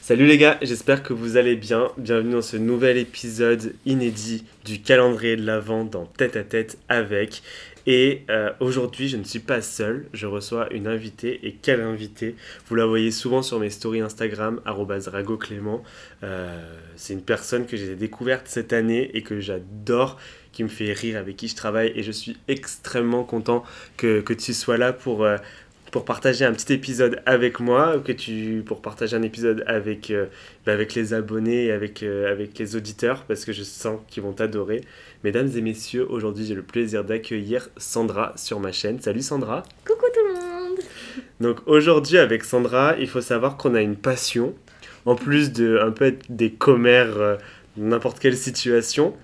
Salut les gars, j'espère que vous allez bien. Bienvenue dans ce nouvel épisode inédit du calendrier de l'Avent dans Tête à Tête avec. Et euh, aujourd'hui, je ne suis pas seul, je reçois une invitée. Et quelle invitée? Vous la voyez souvent sur mes stories Instagram, ragoclément. Euh, c'est une personne que j'ai découverte cette année et que j'adore, qui me fait rire, avec qui je travaille. Et je suis extrêmement content que, que tu sois là pour, euh, pour partager un petit épisode avec moi, que tu, pour partager un épisode avec, euh, bah, avec les abonnés avec, euh, avec les auditeurs, parce que je sens qu'ils vont t'adorer. Mesdames et messieurs, aujourd'hui j'ai le plaisir d'accueillir Sandra sur ma chaîne. Salut Sandra Coucou tout le monde Donc aujourd'hui avec Sandra, il faut savoir qu'on a une passion, en plus de un peu être des commères euh, dans n'importe quelle situation,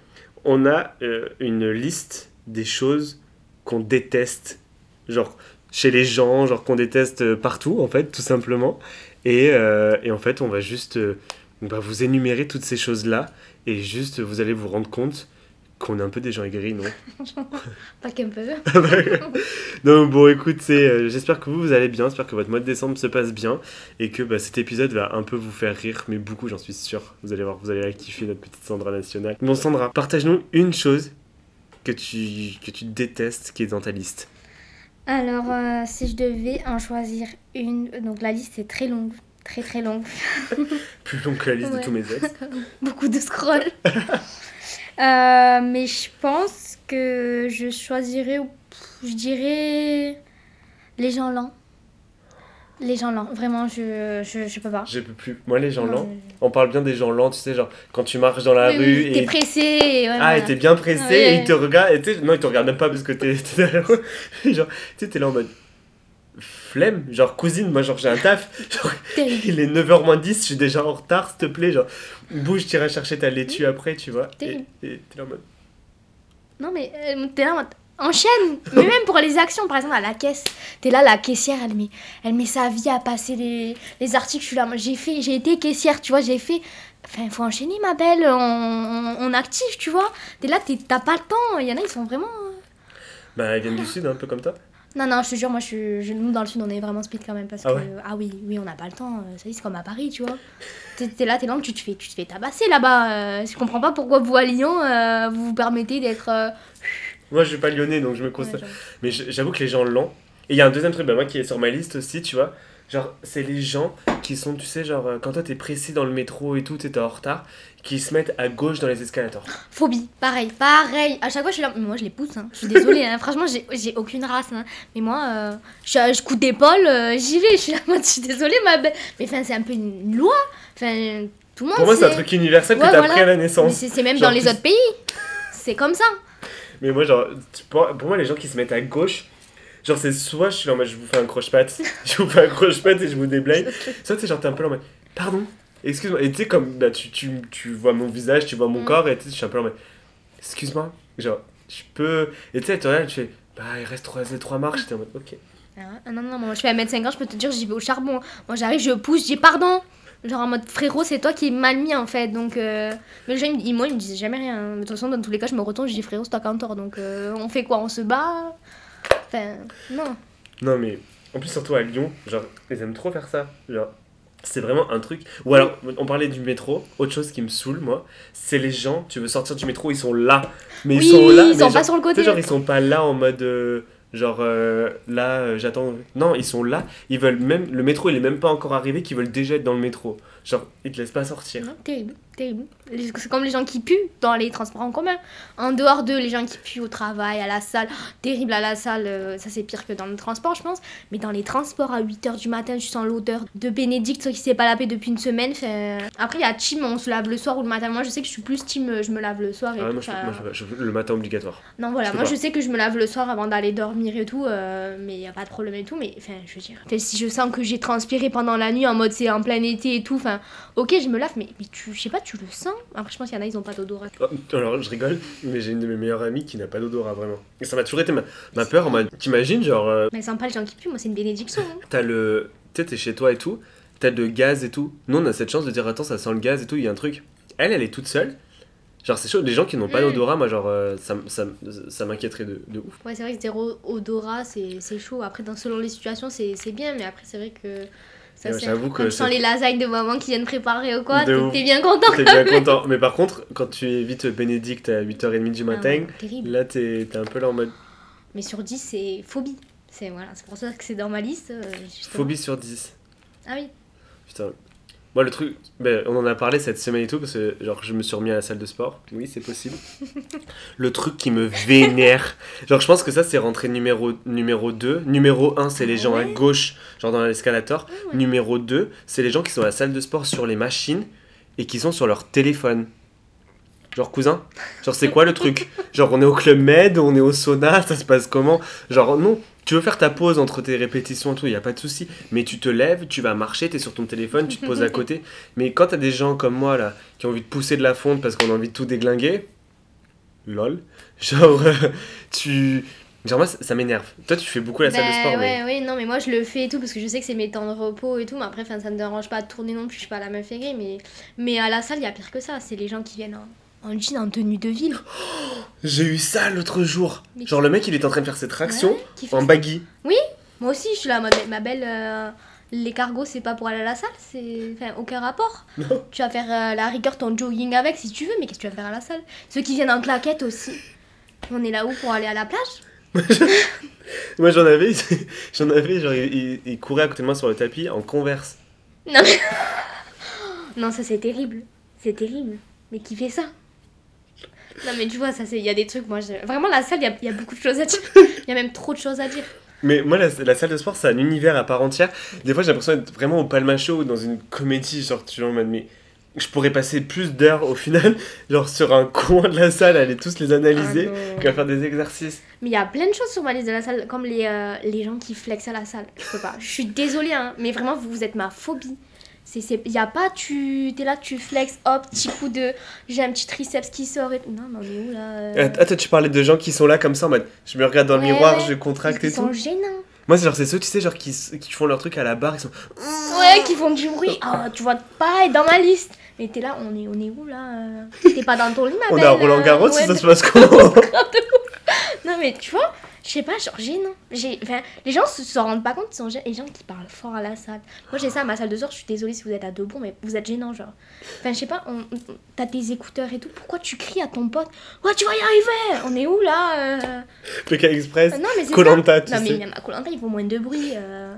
on a une liste des choses qu'on déteste, genre chez les gens, genre qu'on déteste euh, partout en fait, tout simplement. Et, euh, et en fait, on va juste euh, bah, vous énumérer toutes ces choses-là et juste vous allez vous rendre compte qu'on est un peu des gens aigris, non? Pas qu'un peu. Donc bon, écoute, euh, j'espère que vous, vous allez bien, j'espère que votre mois de décembre se passe bien et que bah, cet épisode va un peu vous faire rire, mais beaucoup, j'en suis sûr. Vous allez voir, vous allez kiffer, notre petite Sandra nationale. Bon, Sandra, partage-nous une chose que tu, que tu détestes qui est dans ta liste. Alors, euh, si je devais en choisir une, donc la liste est très longue, très très longue. Plus longue que la liste de tous mes ex. Beaucoup de scroll. Euh, mais je pense que je choisirais, je dirais, les gens lents. Les gens lents, vraiment, je, je, je peux pas. Je peux plus. Moi, les gens lents, on parle bien des gens lents, tu sais, genre quand tu marches dans la Oui, rue oui, T'es et. pressé. et ouais, Ah, et t'es bien pressé Ouais. et ils te regardent. Et non, ils te regardent même pas parce que t'es derrière eux. Genre, tu sais, t'es là en mode. Flemme, genre cousine, moi, genre j'ai un taf. Genre, il est 9h moins 10, je suis déjà en retard, s'il te plaît. Genre, bouge, t'iras chercher ta laitue après, tu vois. Et t'es là en mode. Non, mais euh, t'es là en mode, enchaîne Mais même pour les actions, par exemple, à la caisse, t'es là, la caissière, elle met, elle met sa vie à passer les, les articles. Je suis là, j'ai fait, j'ai été caissière, tu vois, j'ai fait. Enfin, faut enchaîner, ma belle, on, on, active, tu vois. T'es là, t'as pas le temps. Il y en a, ils sont vraiment. euh, Bah, ils viennent du sud, un peu comme toi. Non, non, je te jure, moi, je, nous, dans le sud, on est vraiment speed quand même. Parce Ah que. ouais Ah oui, oui, on n'a pas le temps. euh, Ça y est, c'est comme à Paris, tu vois. T'es là, t'es là, tu te fais, tu te fais tabasser là-bas. euh, je comprends pas pourquoi vous, à Lyon, euh, vous vous permettez d'être. euh, Moi, je suis pas lyonnais, donc je me ouais, constate. genre. Mais j'avoue que les gens lents. Et il y a un deuxième truc, bah, moi qui est sur ma liste aussi, tu vois. Genre, c'est les gens qui sont, tu sais, genre, quand toi t'es pressé dans le métro et tout, t'es en retard, qui se mettent à gauche dans les escalators. Phobie, pareil, pareil. À chaque fois, je suis là. Mais moi, je les pousse. Hein. Je suis désolée. hein. Franchement, j'ai j'ai aucune race. hein. Mais moi, euh, je, je coupe d'épaule, euh, j'y vais. Je suis là, en mode, je suis désolée, ma belle. Mais enfin, c'est un peu une loi. Enfin, tout le monde. Pour moi, c'est un truc universel que Ouais, t'as voilà. appris à la naissance. c'est c'est même Genre dans les plus- autres pays. C'est comme ça. Mais moi, genre, tu- pour, pour moi, les gens qui se mettent à gauche, genre, c'est soit je suis là en mode je vous fais un croche-patte, je vous fais un croche-patte et je vous déblaye, soit tu sais, genre, t'es un peu là en mode pardon, excuse-moi. Et tu sais, comme bah, tu, tu, tu vois mon visage, tu vois mon Mm. corps, et tu sais, je suis un peu là en mode excuse-moi, genre, je peux. Et tu sais, tu regardes, tu fais bah, il reste trois, trois marches, j'étais en mode ok. Ah, non, non, moi, je fais 1m50, je peux te dire, j'y vais au charbon. Moi, j'arrive, je pousse, je dis pardon. Genre en mode frérot, c'est toi qui es mal mis en fait. Donc, euh... mais ils- moi, me disaient jamais rien. De toute façon, dans tous les cas, je me retourne, je dis frérot, c'est toi qui as tort. Donc, euh, on fait quoi? On se bat? Enfin, non. Non, mais en plus, surtout à Lyon, genre, ils aiment trop faire ça. Genre, c'est vraiment un truc. Ou alors, on parlait du métro, autre chose qui me saoule, moi, c'est les gens, tu veux sortir du métro, ils sont là. Mais oui, ils sont là. ils mais sont genre, pas sur le côté. genre, ils sont pas là en mode. euh, genre, euh, là, euh, j'attends. Non, ils sont là. Ils veulent même. Le métro, il est même pas encore arrivé, qu'ils veulent déjà être dans le métro. Genre, ils te laissent pas sortir. Non, terrible, C'est comme les gens qui puent dans les transports en commun. En dehors d'eux, les gens qui puent au travail, à la salle. Terrible à la salle, euh, ça c'est pire que dans le transport, je pense. Mais dans les transports à 8h du matin, je sens l'odeur de Bénédicte qui s'est pas lavé depuis une semaine. Fait- Après, il y a team, on se lave le soir ou le matin. Moi, je sais que je suis plus team, euh, je me lave le soir et Ah, tout. moi, je, Enfin, moi, je- je- le matin obligatoire. Non, voilà, je moi pas. je sais que je me lave le soir avant d'aller dormir et tout, euh, mais il y a pas de problème et tout. Mais enfin, je veux dire, si je sens que j'ai transpiré pendant la nuit en mode c'est en plein été et tout, enfin, ok, je me lave, mais, mais tu, je sais pas, tu le sens. Après, je pense qu'il y en a, ils ont pas d'odorat. Oh, Alors, je rigole, mais j'ai une de mes meilleures amies qui n'a pas d'odorat vraiment. Et ça m'a toujours été ma, ma peur en mode. T'imagines, genre, euh, Mais ça sent pas les gens qui puent, moi c'est une bénédiction. hein. T'as le. Tu t'es chez toi et tout, t'as le gaz et tout. Nous, on a cette chance de dire, attends, ça sent le gaz et tout, il y a un truc. Elle, elle est toute seule. Genre, c'est chaud. Les gens qui n'ont pas Mm. d'odorat, moi, genre, euh, ça, ça, m'inquiéterait de, de ouf. Ouais, c'est vrai que zéro odorat, c'est chaud. Après, dans, selon les situations, c'est bien, mais après, c'est vrai que Ça, j'avoue que Quand tu sens les lasagnes de maman qui viennent préparer ou quoi, t'es bien content. T'es bien content. Mais par contre, quand tu évites Bénédicte à 8h30 du Ah matin, là, t'es un peu là en mode Mais sur 10, c'est phobie. C'est voilà, c'est pour ça que c'est dans ma liste. euh, justement. phobie sur 10. Ah oui. Putain. Moi, le truc, ben, on en a parlé cette semaine et tout, parce que genre, je me suis remis à la salle de sport. Oui, c'est possible. le truc qui me vénère. Genre, je pense que ça, c'est rentré numéro, numéro 2. Numéro 1, c'est les gens à gauche, genre dans l'escalator. Ah ouais. Numéro 2, c'est les gens qui sont à la salle de sport sur les machines et qui sont sur leur téléphone. Genre, cousin, genre, c'est quoi le truc? Genre, on est au club med, on est au sauna, ça se passe comment? Genre, non, tu veux faire ta pause entre tes répétitions et tout, il a pas de souci. Mais tu te lèves, tu vas marcher, tu es sur ton téléphone, tu te poses à côté. Mais quand t'as des gens comme moi, là, qui ont envie de pousser de la fonte parce qu'on a envie de tout déglinguer, lol, genre, euh, tu. Genre, moi, ça, ça m'énerve. Toi, tu fais beaucoup la salle de Ben sport, ouais, mais. ouais, non, mais moi je le fais et tout parce que je sais que c'est mes temps de repos et tout. Mais après, 'fin, ça me dérange pas de tourner non plus, je suis pas la meuf aigrie. Mais, mais à la salle, il y a pire que ça. C'est les gens qui viennent en, en jean, en tenue de ville. J'ai eu ça l'autre jour. Mais Genre, le mec, il est en train de faire ses tractions Ouais, en baggy. Moi aussi, je suis là, ma belle. euh, les cargos, c'est pas pour aller à la salle, c'est. Enfin, aucun rapport. Non. Tu vas faire euh, la rigueur ton jogging avec si tu veux, mais qu'est-ce que tu vas faire à la salle? Ceux qui viennent en claquette aussi. On est là où pour aller à la plage? Moi, j'en avais, j'en avais, genre, il, il- courait à côté de moi sur le tapis en converse. Non, non, ça c'est terrible. C'est terrible. Mais qui fait ça? Non, mais tu vois, ça c'est. Il y a des trucs, moi. je- Vraiment, la salle, il y a, il y a beaucoup de choses à dire. Il y a même trop de choses à dire. Mais moi, la, la salle de sport, c'est un univers à part entière. Des fois, j'ai l'impression d'être vraiment au Palma Show ou dans une comédie, genre, tu vois, mais je pourrais passer plus d'heures au final, genre, sur un coin de la salle, aller tous les analyser, Ah qu'à faire des exercices. Mais il y a plein de choses sur ma liste de la salle, comme les, euh, les gens qui flexent à la salle. Je peux pas. Je suis désolée, hein, mais vraiment, vous, vous êtes ma phobie. C'est, y a pas, tu t'es là, tu flexes, hop, petit coup de. J'ai un petit triceps qui sort et. Non, mais on est où là euh, toi, tu parlais de gens qui sont là comme ça, en mode, je me regarde dans le miroir, ouais. je contracte Ils et sont tout. gênants. Moi, c'est genre, c'est ceux, tu sais, genre, qui, qui font leur truc à la barre, ils sont. Ouais, qui font du bruit. Ah, tu vois pas être dans ma liste. Mais t'es là, on est, on est où là euh? T'es pas dans ton lit, ma On est belle à Roland Garros, euh, ouais, ça se passe comment Non, mais tu vois, je sais pas, genre gênant. J'ai, enfin, les gens se, se rendent pas compte, ils sont gê- les gens qui parlent fort à la salle. Moi, j'ai ça à ma salle de sport, je suis désolée si vous êtes à deux bons, mais vous êtes gênant, genre. Enfin, je sais pas, on- on- t'as tes écouteurs et tout, pourquoi tu cries à ton pote? Ouais, tu vas y arriver On est où là euh? PK Express, Non, mais c'est ça. Colanta, tu Non, mais sais. même à Colanta, il faut moins de bruit. euh.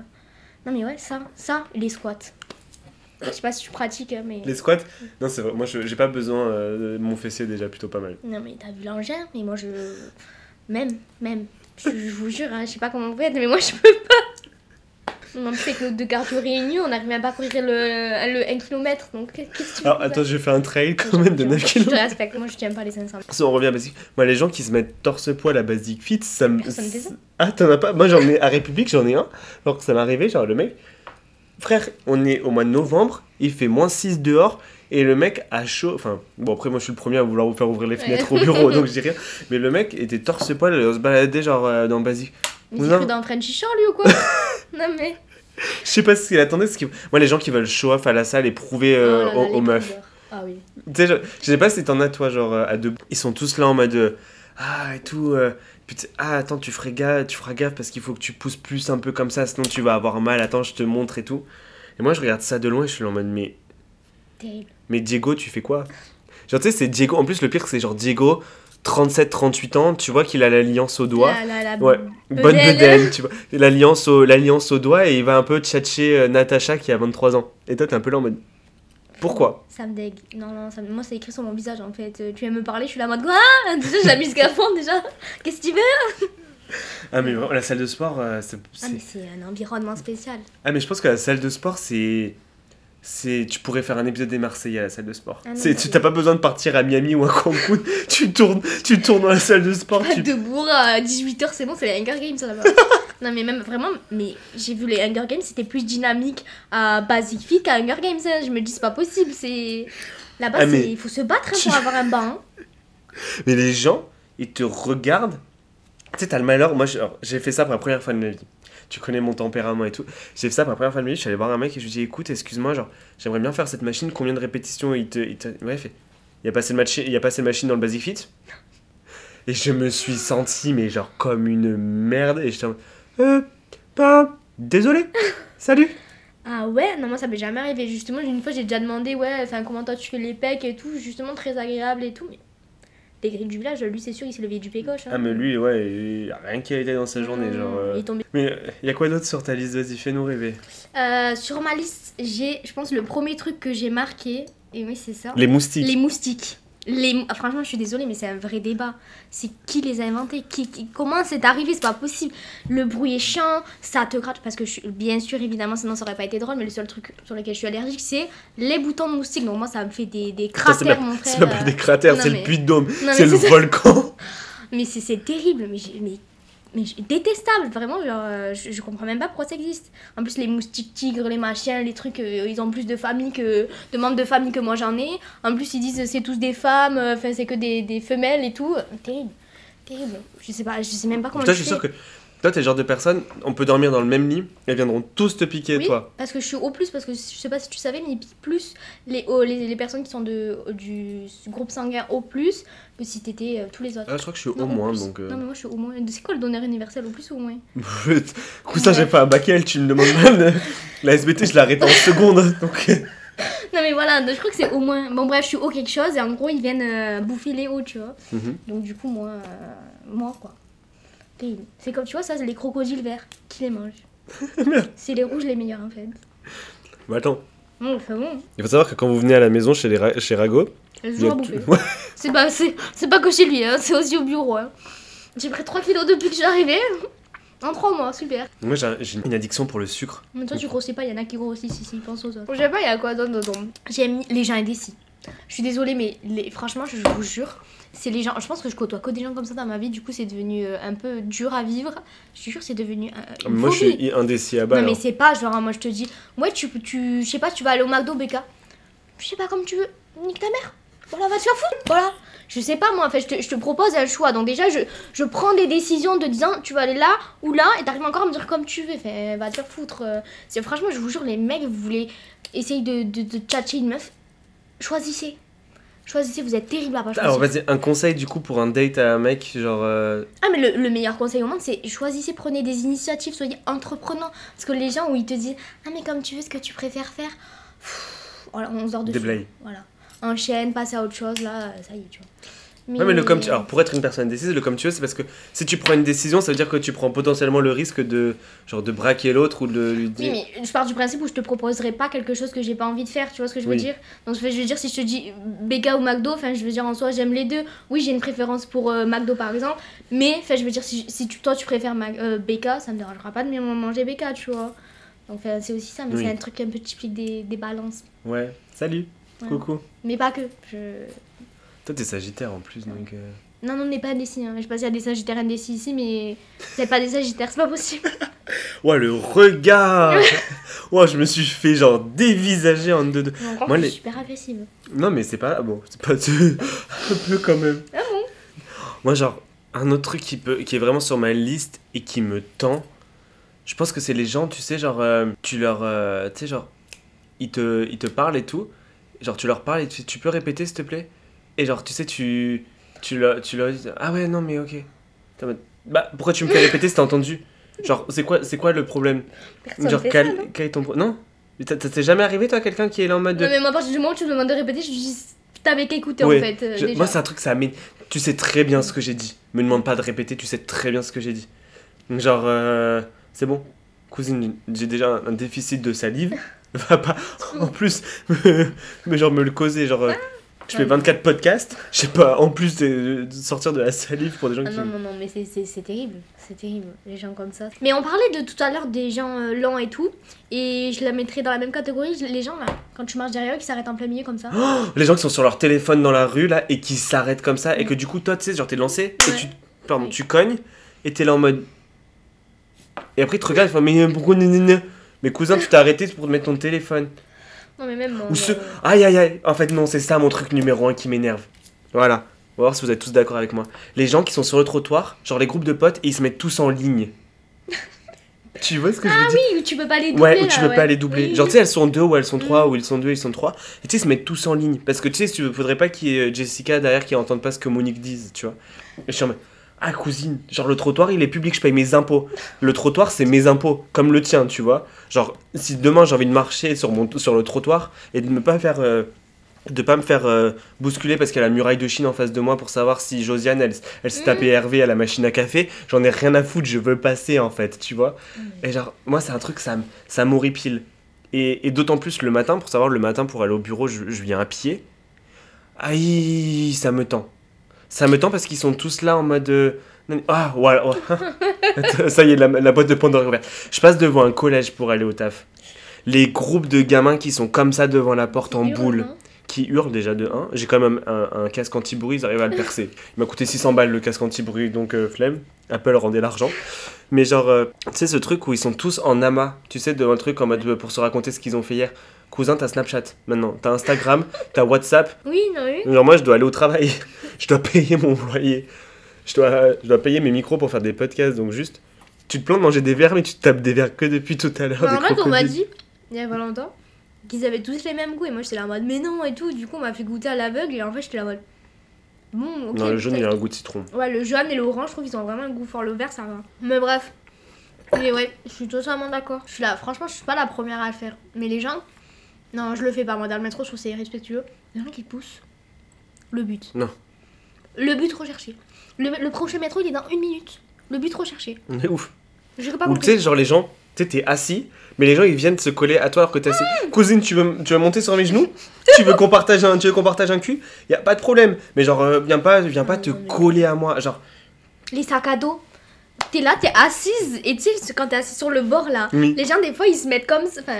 Non, mais ouais, ça, ça, les squats. Je sais pas si tu pratiques, mais. Les squats? Non, c'est vrai, moi, je- j'ai pas besoin, euh, mon fessier est déjà plutôt pas mal. Non, mais t'as vu l'engin, mais moi je. Même, même. Je, vous jure, hein, je sais pas comment vous faites, mais moi je peux pas. Non, mais c'est que de cardio réunis, on n'arrive même pas à courir le, le 1 km, donc qu'est-ce que tu Alors, attends, j'ai fait un trail quand même de 9 Je te km. respecte, moi je tiens pas les 500. Si on revient à Basic, moi les gens qui se mettent torse-poil à Basic Fit, ça me. Personne fait ça. Ah, t'en as pas? Moi j'en ai à République, j'en ai un. Alors que ça m'est arrivé, genre le mec. Frère, on est au mois de novembre, il fait moins 6 dehors, et le mec a chaud. Enfin, bon, après moi je suis le premier à vouloir vous faire ouvrir les fenêtres au bureau, donc je dis rien. Mais le mec était torse-poil, on se baladait genre euh, dans c'est en- cru dans Frenchy Shore lui ou quoi Non mais. Je sais pas ce qu'il attendait, ce moi les gens qui veulent show off à la salle et prouver euh, Oh là là, aux, meufs. Ah oui. Tu sais, je, je sais pas si t'en as toi, genre euh, à deux. Ils sont tous là en mode euh, ah et tout. euh, putain, ah attends, tu ferais gaffe, tu feras gaffe parce qu'il faut que tu pousses plus un peu comme ça, sinon tu vas avoir mal. Attends, je te montre et tout. Et moi je regarde ça de loin et je suis en mode mais Terrible. mais Diego, tu fais quoi? Genre tu sais, c'est Diego. En plus le pire c'est genre Diego, 37-38 ans, tu vois qu'il a l'alliance au doigt. La, la, la Ouais. Bonne bedaine. tu vois. L'alliance au, l'alliance au doigt et il va un peu tchatcher euh, Natacha qui a 23 ans. Et toi t'es un peu là en mode pourquoi Ça me dégue. Non, non, ça me- moi c'est écrit sur mon visage en fait. Euh, Tu viens me parler, je suis là en mode quoi Déjà, je l'amuse qu'à fond déjà. Qu'est-ce que tu veux Ah mais la salle de sport, euh, c'est... Ah, mais c'est un environnement spécial. Ah mais je pense que la salle de sport c'est c'est tu pourrais faire un épisode des Marseillais à la salle de sport. Ah non, c'est mais tu t'as pas besoin de partir à Miami ou à Cancun, tu tournes tu tournes dans la salle de sport, Pas tu de bourre à 18h, c'est bon, c'est les Hunger Games ça là-bas. non, mais même vraiment, mais j'ai vu les Hunger Games, c'était plus dynamique à Basic Fit qu'à Hunger Games. hein. Je me dis, c'est pas possible, c'est. Là-bas, Ah, c'est- il faut se battre hein, pour avoir un bain. hein. mais les gens ils te regardent. Tu sais t'as le malheur, moi j'ai alors, j'ai fait ça pour la première fois de ma vie. Tu connais mon tempérament et tout. J'ai fait ça pour la première fois de ma vie, je suis allé voir un mec et je lui ai dit écoute, excuse-moi, genre j'aimerais bien faire cette machine, combien de répétitions il te il te ouais, il fait il a passé le match il a passé le machine dans le Basic Fit. Et je me suis senti mais genre comme une merde et j'étais en mode, euh ben désolé. Salut. Ah ouais, non, moi ça m'est jamais arrivé. Justement, une fois j'ai déjà demandé, ouais, enfin, comment toi tu fais les pecs et tout, justement très agréable et tout. Mais les grilles du village, lui c'est sûr, il s'est levé du pécoche. Hein. Ah, mais lui, ouais, il a rien qui a été dans sa journée. Mmh, Genre, euh. Il est tombé. Mais il y a quoi d'autre sur ta liste? Vas-y, fais-nous rêver. Euh, sur ma liste, j'ai, je pense, le premier truc que j'ai marqué, et oui, c'est ça. Les moustiques. Les moustiques. Les... ah, franchement, je suis désolée, mais c'est un vrai débat. C'est qui les a inventés? Qui, qui- Comment c'est arrivé? C'est pas possible. Le bruit est chiant, ça te gratte. Parce que, je suis- bien sûr, évidemment, sinon ça aurait pas été drôle, mais le seul truc sur lequel je suis allergique, c'est les boutons de moustiques. Donc, moi, ça me fait des, des cratères, même- mon frère. C'est pas des cratères, c'est mais- le puits de Dôme. C'est le volcan. Mais c'est terrible, mais, mais, mais détestable, vraiment, genre, euh, je, je comprends même pas pourquoi ça existe. En plus, les moustiques tigres, les machins, les trucs, euh, ils ont plus de famille que de membres de famille que moi j'en ai. En plus, ils disent c'est tous des femmes, euh, enfin, c'est que des, des femelles et tout. Terrible, terrible. Je sais pas, je sais même pas comment je suis fais. sûr que. Toi, t'es le genre de personne, on peut dormir dans le même lit, elles viendront tous te piquer, Oui, toi. parce que je suis au plus, parce que je sais pas si tu savais, mais ils piquent plus les, oh, les, les personnes qui sont de, du groupe sanguin au plus que si t'étais euh, tous les autres. Ah, je crois que je suis Non, au moins, plus. donc. euh, Non, mais moi je suis au moins. C'est quoi le donneur universel au plus ou au moins? Cousin, j'ai fait un bac tu me demandes mal. La SBT, je l'ai arrêté en seconde. Donc. euh, Non mais voilà, je crois que c'est au moins. Bon bref, je suis haut quelque chose et en gros ils viennent euh, bouffer les hauts, tu vois. mhm. Donc du coup moi, moi quoi. C'est comme tu vois ça, c'est les crocodiles verts qui les mangent. c'est les rouges les meilleurs en fait. Mais attends, Bon, enfin bon, il faut savoir que quand vous venez à la maison chez, les Ra- chez Rago, sont y à a bouffer. C'est pas, c'est, c'est pas que chez lui, hein, c'est aussi au bureau. Hein. J'ai pris 3 kilos depuis que je suis arrivée. En 3 mois, super. Moi, j'ai j'ai une addiction pour le sucre. Mais toi tu grossis pas, il y en a qui grossissent ici, pense aux autres. Je sais pas, il y a quoi d'autre dedans J'aime les gens indécis. Je suis désolée, mais les, franchement, je vous jure, c'est les gens. Je pense que je côtoie que des gens comme ça dans ma vie, du coup, c'est devenu euh, un peu dur à vivre. Je te jure, c'est devenu une Moi, je suis indécis à bas. non, mais c'est pas genre, moi je te dis, ouais, tu, tu je sais pas, tu vas aller au McDo, BK. Je sais pas, comme tu veux, nique ta mère. Voilà, va te faire foutre. Voilà. Je sais pas, moi, en fait, je te, je te propose un choix. Donc, déjà, je, je prends des décisions de disant, tu vas aller là ou là, et t'arrives encore à me dire comme tu veux. Fait, va te faire foutre. euh. C'est franchement, je vous jure, les mecs, vous voulez essayer de, de, de tchatcher une meuf, choisissez. Choisissez, vous êtes terrible à pas choisir. Alors, vas-y, un conseil du coup pour un date à un mec, genre. euh, Ah mais le, le meilleur conseil au monde c'est choisissez, prenez des initiatives, soyez entreprenants. Parce que les gens où ils te disent ah mais comme tu veux ce que tu préfères faire, pff, voilà, on sort dessus. Déblaye. Voilà. Enchaîne, passe à autre chose là, ça y est tu vois. Ouais, mais le comme tu... Alors, pour être une personne indécise, le comme tu veux, c'est parce que si tu prends une décision, ça veut dire que tu prends potentiellement le risque de, genre, de braquer l'autre ou de lui Oui dire. mais je pars du principe où je te proposerai pas quelque chose que j'ai pas envie de faire, tu vois ce que je veux Oui. dire? Donc je veux dire si je te dis BK ou McDo, enfin je veux dire en soi j'aime les deux. Oui j'ai une préférence pour euh, McDo par exemple, mais enfin je veux dire si, si tu, toi tu préfères Mac- euh, BK, ça me dérangera pas de manger BK tu vois. Donc c'est aussi ça, mais Oui. c'est un truc un peu typique des, des balances. Ouais, salut, Ouais. coucou. Mais pas que. Je... Toi, t'es sagittaire en plus, donc. euh, Non, non, on n'est pas indécis. Hein. Je sais pas s'il y a des sagittaires indécis ici, mais c'est pas des sagittaires, c'est pas possible. Ouais, le regard Ouais, je me suis fait genre dévisager en deux. deux. Moi, je les- suis super agressive. Non, mais c'est pas. Bon, c'est pas. un peu quand même. Ah bon? Moi, genre, un autre truc qui, peut, qui est vraiment sur ma liste et qui me tend, je pense que c'est les gens, tu sais, genre, euh, tu leur. euh, tu sais, genre, ils te, ils te parlent et tout. Genre, tu leur parles et tu, tu peux répéter, s'il te plaît? Et genre, tu sais, tu. Tu leur, tu leur dis Ah ouais, non, mais ok. Bah, pourquoi tu me fais répéter si t'as entendu? Genre, c'est quoi, c'est quoi le problème? Personne Genre, fait quel, ça, non? quel est ton. pro- Non? Mais t'as- t'es jamais arrivé, toi, quelqu'un qui est là en mode. de- Non, mais moi, à partir du moment où tu me demandes de répéter, je dis t'avais qu'à écouter Ouais, en fait. euh, Je- déjà. moi, c'est un truc, ça Tu sais très bien ce que j'ai dit. Me demande pas de répéter, tu sais très bien ce que j'ai dit. Genre, euh, c'est bon. Cousine, j'ai déjà un, un déficit de salive. Va pas, en plus, mais genre, me le causer. Genre, euh, je fais Ouais. 24 podcasts. Je sais pas, en plus de, de sortir de la salive pour des gens Ah qui. non, non, non, mais c'est- terrible. C'est terrible, les gens comme ça. Mais on parlait de tout à l'heure des gens euh, lents et tout. Et je la mettrais dans la même catégorie. Les gens là, quand tu marches derrière eux, qui s'arrêtent en plein milieu comme ça. Les gens qui sont sur leur téléphone dans la rue là et qui s'arrêtent comme ça et que du coup, toi, tu sais, genre, t'es lancé et tu. Pardon, tu cognes et t'es là en mode. Et après, ils te regardent, ils font, mais pourquoi Mais cousin, tu t'es arrêté pour te mettre ton téléphone. Non, mais même. Ou euh, ce... Aïe aïe aïe, en fait non, c'est ça mon truc numéro un qui m'énerve. Voilà, on va voir si vous êtes tous d'accord avec moi. Les gens qui sont sur le trottoir, genre les groupes de potes, et ils se mettent tous en ligne. tu vois ce que je veux dire? Oui, où tu peux pas les doubler. Ouais, où là, tu peux ouais. pas les doubler. Oui. Genre, tu sais, elles sont deux ou elles sont trois, Mm. ou ils sont deux, ils sont trois. Et tu sais, ils se mettent tous en ligne. Parce que tu sais, veux, faudrait pas qu'il y ait euh, Jessica derrière qui entende pas ce que Monique dise, tu vois. Et je suis en mode, Ah, cousine, genre le trottoir il est public, je paye mes impôts. Le trottoir c'est mes impôts, comme le tien, tu vois. Genre, si demain j'ai envie de marcher sur, mon, sur le trottoir et de ne pas faire. euh, de pas me faire euh, bousculer parce qu'il y a la muraille de Chine en face de moi pour savoir si Josiane elle, elle s'est tapée Hervé à la machine à café, j'en ai rien à foutre, je veux passer en fait, tu vois. Et genre, moi c'est un truc, ça, me- ça m'horripile. Et, et d'autant plus le matin, pour savoir, le matin pour aller au bureau, je, je viens à pied. Aïe, ça me tend. Ça me tend parce qu'ils sont tous là en mode. euh, Ah, voilà. ouais. ça y est, la, la boîte de Pandore ouverte. Je passe devant un collège pour aller au taf. Les groupes de gamins qui sont comme ça devant la porte en boule, qui hurlent déjà de 1. J'ai quand même un, un casque anti-bruit, ils arrivent à le percer. Il m'a coûté 600 balles le casque anti-bruit, donc euh, flemme. Apple rendait l'argent. Mais genre, euh, tu sais, ce truc où ils sont tous en amas, tu sais, devant un truc en mode pour se raconter ce qu'ils ont fait hier. Cousin, t'as Snapchat maintenant, t'as Instagram, t'as WhatsApp. Oui, non, oui. Genre, moi, je dois aller au travail, je dois payer mon loyer, je dois, je dois payer mes micros pour faire des podcasts, donc juste, tu te plains de manger des verres, mais tu te tapes des verres que depuis tout à l'heure. Des en fait, on m'a dit, il y a pas longtemps, qu'ils avaient tous les mêmes goûts. Et moi, j'étais là en mode, mais non, et tout. Du coup, on m'a fait goûter à l'aveugle. Et en fait, j'étais là en mode, bon, ok. Non, le jaune, il a un goût de citron. Ouais, le jaune et l'orange, je trouve qu'ils ont vraiment un goût fort. Le vert, ça va. Mais bref. Mais ouais, je suis totalement d'accord. Je suis là, franchement, je suis pas la première à le faire. Mais les gens, non, je le fais pas. Moi, dans le métro, je trouve que c'est irrespectueux. Les gens qui poussent le but. Non. Le but recherché. Le, le prochain métro, il est dans une minute. Le but recherché. On est ouf. J'ai pas Ou tu sais, genre les gens, tu sais, t'es assis, mais les gens ils viennent se coller à toi alors que t'es assis. Cousine, tu veux, tu veux monter sur mes genoux? Tu veux qu'on partage un, tu veux qu'on partage un cul? Y a pas de problème. Mais genre, euh, viens pas, viens pas te mais- coller à moi. Genre, Les sacs à dos. T'es là, t'es assise. Et tu sais, quand t'es assis sur le bord là, Oui. les gens, des fois, ils se mettent comme ça. Enfin,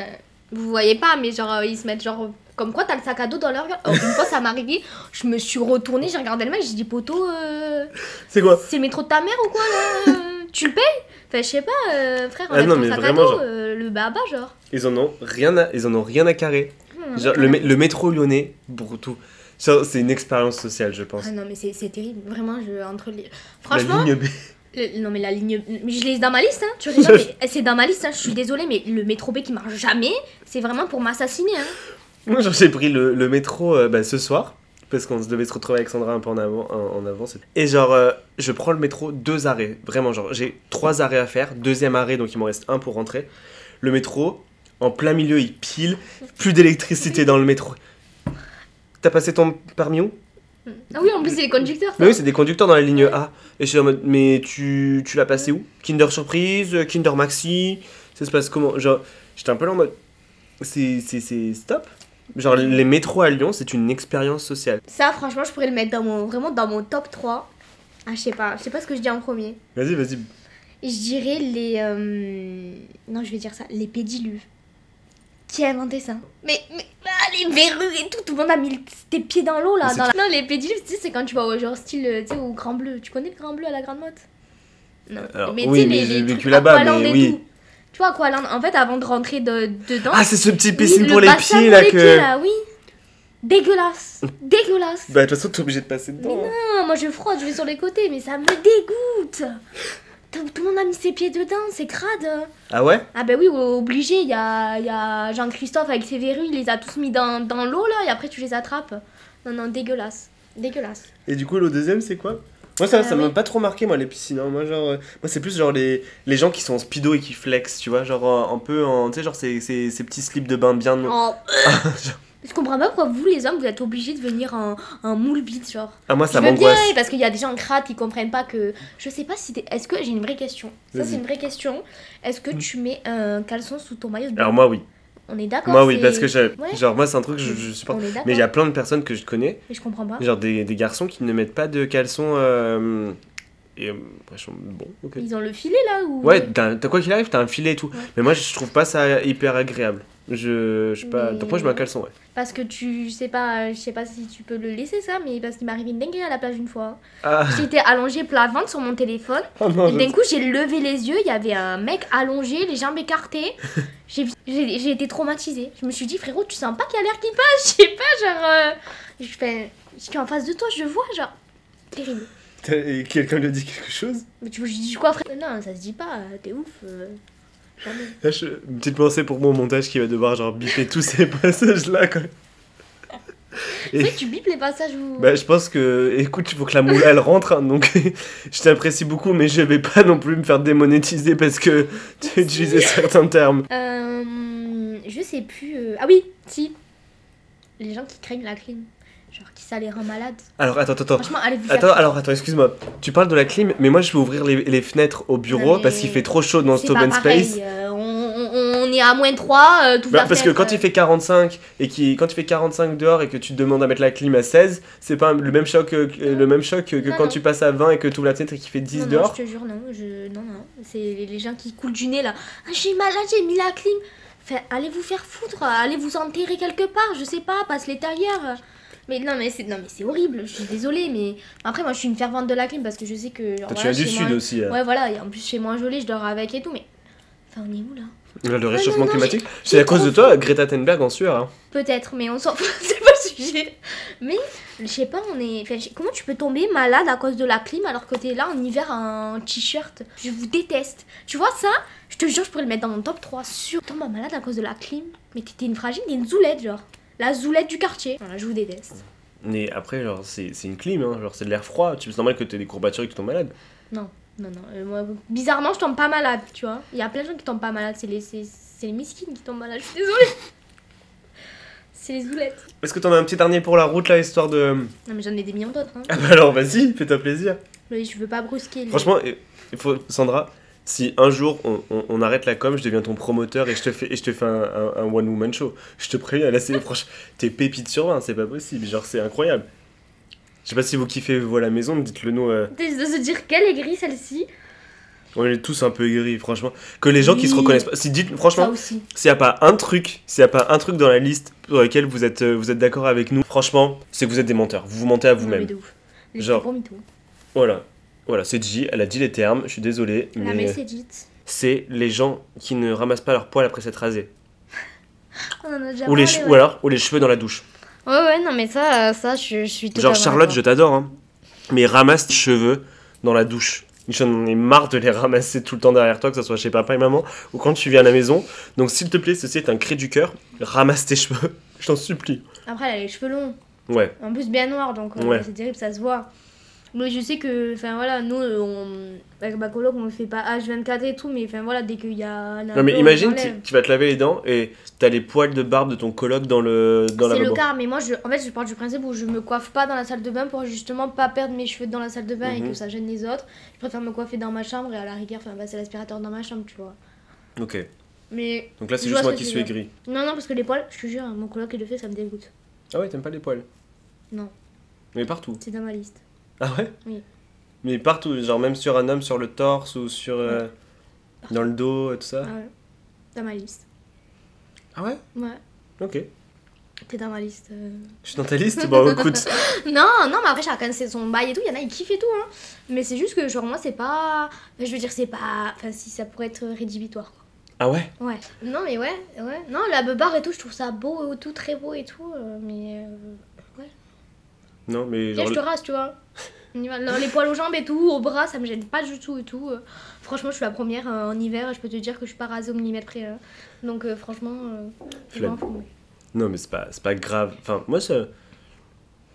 vous voyez pas, mais genre, euh, ils se mettent genre. Comme quoi, t'as le sac à dos dans leur gueule. Oh, une fois, ça m'est arrivé. Je me suis retournée, j'ai regardé le mec, j'ai dit, poteau, euh, c'est quoi c'est le métro de ta mère ou quoi là Euh, Tu le payes Enfin, je sais pas, euh, frère, Ah enlève non, ton mais sac vraiment, à dos, genre- le baba, genre. Ils en ont rien à, ils en ont rien à carrer. Hmm, Genre, le, mé- le métro lyonnais, pour tout. C'est une expérience sociale, je pense. Ah non, mais c'est terrible. Vraiment, je. Entre les. La Franchement. ligne B. Le- non mais la ligne, je l'ai dans ma liste, hein. Tu rigoles, mais c'est dans ma liste, hein. Je suis désolée, mais le métro B qui marche jamais, c'est vraiment pour m'assassiner, hein. Moi, j'ai pris le, le métro euh, bah, ce soir, parce qu'on devait se retrouver avec Sandra un peu en avant. En, en avance. Et genre, euh, je prends le métro, deux arrêts. Vraiment, genre, j'ai trois arrêts à faire. Deuxième arrêt, donc il m'en reste un pour rentrer. Le métro, en plein milieu, il pile. Plus d'électricité dans le métro. T'as passé ton permis où? Ah oui, en plus c'est les conducteurs. ça. Mais oui, c'est des conducteurs dans la ligne A. Et je suis en mode, mais tu, tu l'as passé où? Kinder Surprise, euh, Kinder Maxi? Ça se passe comment? Genre, j'étais un peu là en mode, c'est stop Genre, les métros à Lyon, c'est une expérience sociale. Ça, franchement, je pourrais le mettre dans mon, vraiment dans mon top 3. Ah, je sais pas, je sais pas ce que je dis en premier. Vas-y, vas-y. Je dirais les. euh, Non, je vais dire ça, les pédiluves. Qui a inventé ça Mais, mais ah, les verrues et tout, tout le monde a mis ses pieds dans l'eau là. Dans la- Non, les pédiluves, tu sais, c'est quand tu vas au genre style, euh, tu sais, au Grand Bleu. Tu connais le Grand Bleu à la Grande Motte? Non. Alors, mais oui, tu sais, mais les, j'ai vécu là-bas, mais oui. tout. Tu vois, Aqualand, en fait, avant de rentrer de- dedans. Ah, c'est ce petit oui, piscine le pour les pieds là les que. pieds, là, oui. Dégueulasse. Dégueulasse. Bah, de toute façon, t'es obligé de passer dedans. hein. non, moi je frotte, je vais sur les côtés, mais ça me dégoûte. Tout, tout le monde a mis ses pieds dedans, c'est crade. Ah ouais? Ah bah oui, obligé, il y a, y a Jean-Christophe avec ses verrues, il les a tous mis dans, dans l'eau là, et après tu les attrapes. Non, non, dégueulasse. Dégueulasse. Et du coup, le deuxième, c'est quoi? Moi ça, Euh, ça m'a oui. pas trop marqué moi les piscines hein. moi genre euh, moi c'est plus genre les, les gens qui sont en speedo et qui flex tu vois genre euh, un peu en tu sais genre ces, ces, ces petits slips de bain bien Oh. Je comprends pas pourquoi vous les hommes vous êtes obligés de venir en, en moule bite genre. ah moi ça m'angoisse parce qu'il y a des gens crades qui comprennent pas que. Je sais pas si t'es. Est-ce que. J'ai une vraie question. Ça, c'est une vraie question. Est-ce que tu mets un caleçon sous ton maillot de bain? Alors moi oui On est d'accord moi oui parce que Ouais. genre moi c'est un truc que je, je supporte On est d'accord. mais il y a plein de personnes que je connais Mais je comprends pas. genre des, des garçons qui ne mettent pas de caleçon euh, et euh, bon ok Ils ont le filet là ou? Ouais t'as t'as quoi qu'il arrive t'as un filet et tout Ouais. mais moi je trouve pas ça hyper agréable je je sais pas Mais- donc moi je mets un caleçon ouais Parce que tu sais pas, je sais pas si tu peux le laisser ça, mais parce qu'il m'est arrivé une dinguerie à la plage une fois. ah J'étais allongée plat ventre sur mon téléphone. oh non, Et d'un coup, j'ai levé les yeux, il y avait un mec allongé, les jambes écartées. J'ai j'ai j'ai été traumatisée. Je me suis dit, frérot, tu sens pas qu'il y a l'air qui passe? Je sais pas, genre. euh, Je fais. Je suis en face de toi, je vois, genre. Terrible. Et quelqu'un lui a dit quelque chose? Mais tu veux que je dise quoi, frère? Non, ça se dit pas, t'es ouf. euh. Là, je- Une petite pensée pour mon montage qui va devoir genre biper tous ces passages là quand même. C'est vrai que tu bipes les passages où. Bah, je pense que, écoute, il faut que la moula elle rentre, hein, donc je t'apprécie beaucoup, mais je vais pas non plus me faire démonétiser parce que tu as utilisé certains termes. Euh, je sais plus. euh, Ah oui, si. Les gens qui craignent la clim. Ça les rend malades. Alors, attends, attends, attends. Franchement, allez vous faire. Attends, alors, attends, excuse-moi. Tu parles de la clim, mais moi je vais ouvrir les, les fenêtres au bureau Non, mais parce qu'il fait trop chaud dans C'est cet pas open pareil, space. euh, on, on- on est à moins 3, euh, tout Bah, parce que quand euh, il fait 45 et qui quand il fait 45 dehors et que tu te demandes à mettre la clim à 16, c'est pas le même choc que, que- le même choc que, Non, quand non. tu passes à 20 et que tu ouvres la fenêtre et qu'il fait 10 non, dehors. Non, je te jure, non. Je... Non, non. C'est les, les gens qui coulent du nez là. Ah, j'ai malade, j'ai mis la clim. Fait, allez vous faire foutre, allez vous enterrer quelque part, je sais pas, passe l'été ailleurs. Mais non, mais c'est non, mais c'est horrible, je suis désolée, mais après, moi je suis une fervente de la clim parce que je sais que. Genre, tu viens du sud moi- aussi. hein. Ouais, voilà, et en plus chez moi joli, je dors avec et tout, mais. Enfin, on est où là? Là, Le Ouais, réchauffement non, non, climatique, c'est à cause de toi, Greta Thunberg en sueur. hein. Peut-être, mais on s'en fout, c'est pas le sujet. Mais, je sais pas, on est. enfin, comment tu peux tomber malade à cause de la clim alors que t'es là en hiver en t-shirt? Je vous déteste. Tu vois ça? Je te jure, je pourrais le mettre dans mon top 3 sûr. Tombe malade à cause de la clim. Mais t'es une fragile, t'es une zoulette, genre. La zoulette du quartier. Voilà, je vous déteste. Mais après, genre, c'est c'est une clim, hein, genre, c'est de l'air froid. Tu c'est normal que tu aies des courbatures et que tu tombes malade. Non, non, non. euh, moi, bizarrement, je tombe pas malade, tu vois. Il y a plein de gens qui tombent pas malade. C'est les, les miskines qui tombent malade. Je suis désolée. C'est les zoulettes. Est-ce que t'en as un petit dernier pour la route là, histoire de. Non, mais j'en ai des millions d'autres. Hein. Ah bah alors, vas-y, fais-toi plaisir. Mais je veux pas brusquer. Franchement, il faut, Sandra, si un jour on, on- on arrête la com, je deviens ton promoteur et je te fais, et je te fais un, un- un one-woman show. Je te préviens, là c'est proche. T'es pépite sur 20, c'est pas possible. Genre, c'est incroyable. Je sais pas si vous kiffez vous à la maison, dites-le nous. euh, de se dire quelle est grise celle-ci. on est tous un peu aigris, franchement. Que les gens qui se reconnaissent pas. Si dites, franchement, s'il y a pas un truc, s'il a pas un truc dans la liste sur lequel vous êtes, euh, vous êtes d'accord avec nous, franchement, c'est que vous êtes des menteurs. Vous vous mentez à vous-même. Genre-. Voilà. Voilà, c'est dit, elle a dit les termes, je suis désolé, La mais dite. c'est les gens qui ne ramassent pas leur poil après s'être rasés. On en a déjà Ou, les parlé, che- ouais. ou alors, ou les cheveux dans la douche. Ouais, ouais, non, mais ça, euh, ça je, je suis Genre Charlotte, je t'adore, hein. Mais ramasse tes cheveux dans la douche. J'en ai marre de les ramasser tout le temps derrière toi, que ce soit chez papa et maman, ou quand tu viens à la maison. Donc s'il te plaît, ceci est un cri du cœur, ramasse tes cheveux, je t'en supplie. Après, elle a les cheveux longs. Ouais. En plus, bien noirs, donc euh, Ouais. c'est terrible, ça se voit. Mais je sais que, enfin voilà, nous, euh, on, avec ma coloc, on le fait pas H24 et tout, mais enfin voilà, dès qu'il y a Non mais imagine, tu, tu vas te laver les dents et t'as les poils de barbe de ton coloc dans le dans la C'est le cas, mais moi, je, en fait, je pars du principe où je me coiffe pas dans la salle de bain pour justement pas perdre mes cheveux dans la salle de bain et Mhm. que ça gêne les autres. Je préfère me coiffer dans ma chambre et à la rigueur, enfin, passer l'aspirateur dans ma chambre, tu vois. Ok. Mais Donc là c'est juste moi qui suis aigri. non, non, parce que les poils, je te jure, mon coloc, il le fait, ça me dégoûte. Ah ouais, t'aimes pas les poils Non. Mais partout. C'est dans ma liste. Ah ouais? Oui. Mais partout, genre même sur un homme, sur le torse ou sur. euh, dans le dos et tout ça? Ah ouais. Dans ma liste. Ah ouais? Ouais, Ok. t'es dans ma liste. euh. Je suis dans ta liste? Bon écoute. Non, non, mais après chacun c'est son bail et tout, il y en a ils kiffent et tout, hein. Mais c'est juste que genre moi c'est pas... Je veux dire c'est pas... Enfin si ça pourrait être rédhibitoire quoi. Ah ouais? Ouais. Non mais ouais, ouais. Non la beubare et tout, je trouve ça beau et tout, très beau et tout, euh, mais... euh, Non mais Là genre. je te rase tu vois. Non, les poils aux jambes et tout, aux bras ça me gêne pas du tout et tout. euh. Franchement je suis la première euh, en hiver et je peux te dire que je suis pas rasée au millimètre près. hein. Donc euh, franchement... euh, Flemme. Non mais c'est pas, c'est pas grave. Enfin moi ça.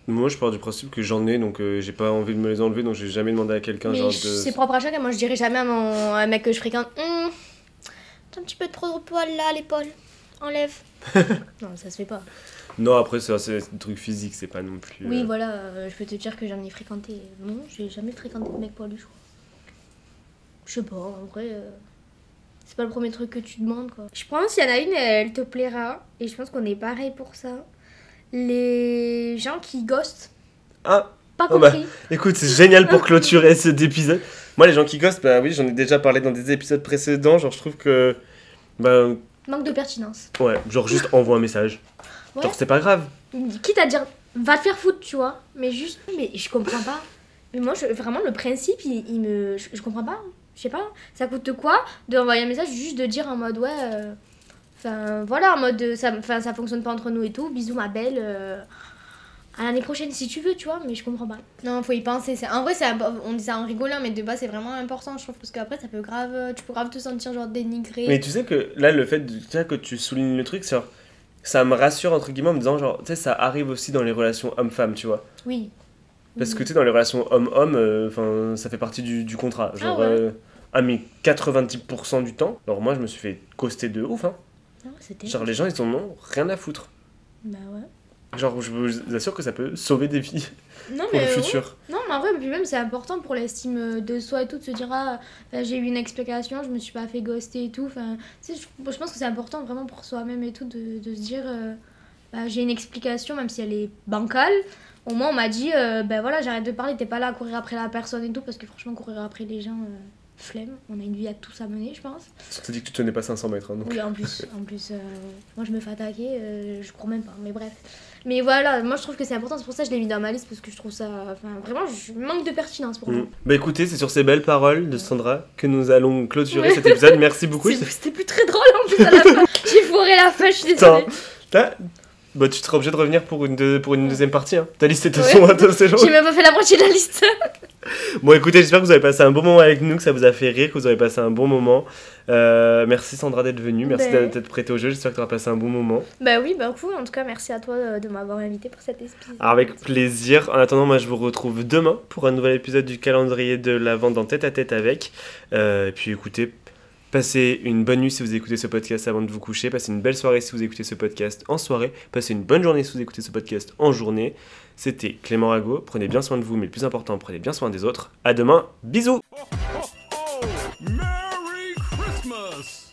Moi je pars du principe que j'en ai donc j'ai pas envie de me les enlever donc j'ai jamais demandé à quelqu'un genre de. c'est propre à chacun. Moi, je dirais jamais à, mon, à un mec que je fréquente Hum, T'as un petit peu trop de poils là à l'épaule. Enlève. non, ça se fait pas. Non après c'est des trucs physiques c'est pas non plus. Oui, euh, voilà, euh, je peux te dire que j'en ai fréquenté. Non, j'ai jamais fréquenté de mec poilu, je crois. Je sais pas, en vrai. euh, C'est pas le premier truc que tu demandes, quoi. Je pense qu'il y en a une, elle te plaira. Et je pense qu'on est pareil pour ça. Les gens qui ghostent. Ah Pas Oh bah. compris. écoute c'est génial pour clôturer cet épisode. Moi les gens qui ghostent bah oui j'en ai déjà parlé dans des épisodes précédents genre je trouve que. Bah Manque de pertinence. ouais genre juste envoie un message. Ouais. Genre c'est pas grave. quitte à dire va te faire foutre tu vois. Mais juste mais je comprends pas. Mais moi je, vraiment le principe il, il me je, je comprends pas. Je sais pas. Ça coûte quoi d'envoyer un message juste de dire en mode ouais euh, enfin voilà en mode euh, ça enfin ça fonctionne pas entre nous et tout. Bisous ma belle euh, à l'année prochaine si tu veux tu vois. Mais je comprends pas. Non faut y penser. C'est en vrai on dit ça en rigolant mais de base c'est vraiment important je trouve parce qu'après ça peut grave tu peux grave te sentir genre dénigré Mais tu sais que là, le fait de, tu sais, que tu soulignes le truc, c'est genre, ça me rassure entre guillemets en me disant genre tu sais ça arrive aussi dans les relations homme-femme tu vois Oui. parce que tu sais dans les relations homme-homme euh, enfin ça fait partie du, du contrat genre Ah ouais. euh, ah mais 90% du temps alors moi je me suis fait ghoster de ouf hein Ah ouais, genre les gens ils en ont rien à foutre Bah ouais. Genre je vous assure que ça peut sauver des vies Non, pour mais. le futur Non, mais en vrai, puis même, c'est important pour l'estime de soi et tout, de se dire, ah, bah, j'ai eu une explication, je me suis pas fait ghoster et tout. Enfin, tu sais, je, je pense que c'est important vraiment pour soi-même et tout, de, de se dire, euh, bah, j'ai une explication, même si elle est bancale. Au moins, on m'a dit, euh, ben voilà, j'arrête de parler, t'es pas là à courir après la personne et tout, parce que franchement, courir après les gens, euh, flemme. On a une vie à tous à mener, je pense. on t'a dit que tu tenais pas 500 mètres hein, donc Oui, en plus, en plus euh, moi je me fais attaquer, euh, je crois même pas, mais bref. Mais voilà, moi je trouve que c'est important, c'est pour ça que je l'ai mis dans ma liste, parce que je trouve ça. Enfin, vraiment, je manque de pertinence pour moi. Mm. Bah écoutez, c'est sur ces belles paroles de Sandra que nous allons clôturer cet épisode. Merci beaucoup. C'était plus très drôle en plus à la fin. J'ai fourré la fin, je suis désolée. Bah tu seras obligé de revenir pour une, deux- pour une deuxième partie. Hein. Ta liste est de Ouais. son à. J'ai même pas fait la moitié de la liste. Bon écoutez, j'espère que vous avez passé un bon moment avec nous, que ça vous a fait rire, que vous avez passé un bon moment. Euh, merci Sandra d'être venue, merci Ben. d'être prêtée au jeu, j'espère que tu auras passé un bon moment. bah oui, bah cool, en tout cas, merci à toi euh, de m'avoir invité pour cet épisode. Avec plaisir. En attendant, moi je vous retrouve demain pour un nouvel épisode du calendrier de la vente en tête à tête avec. Euh, et puis écoutez, passez une bonne nuit si vous écoutez ce podcast avant de vous coucher. Passez une belle soirée si vous écoutez ce podcast en soirée. Passez une bonne journée si vous écoutez ce podcast en journée. C'était Clément Rago. Prenez bien soin de vous, mais le plus important, prenez bien soin des autres. À demain. Bisous Oh, Merry Christmas!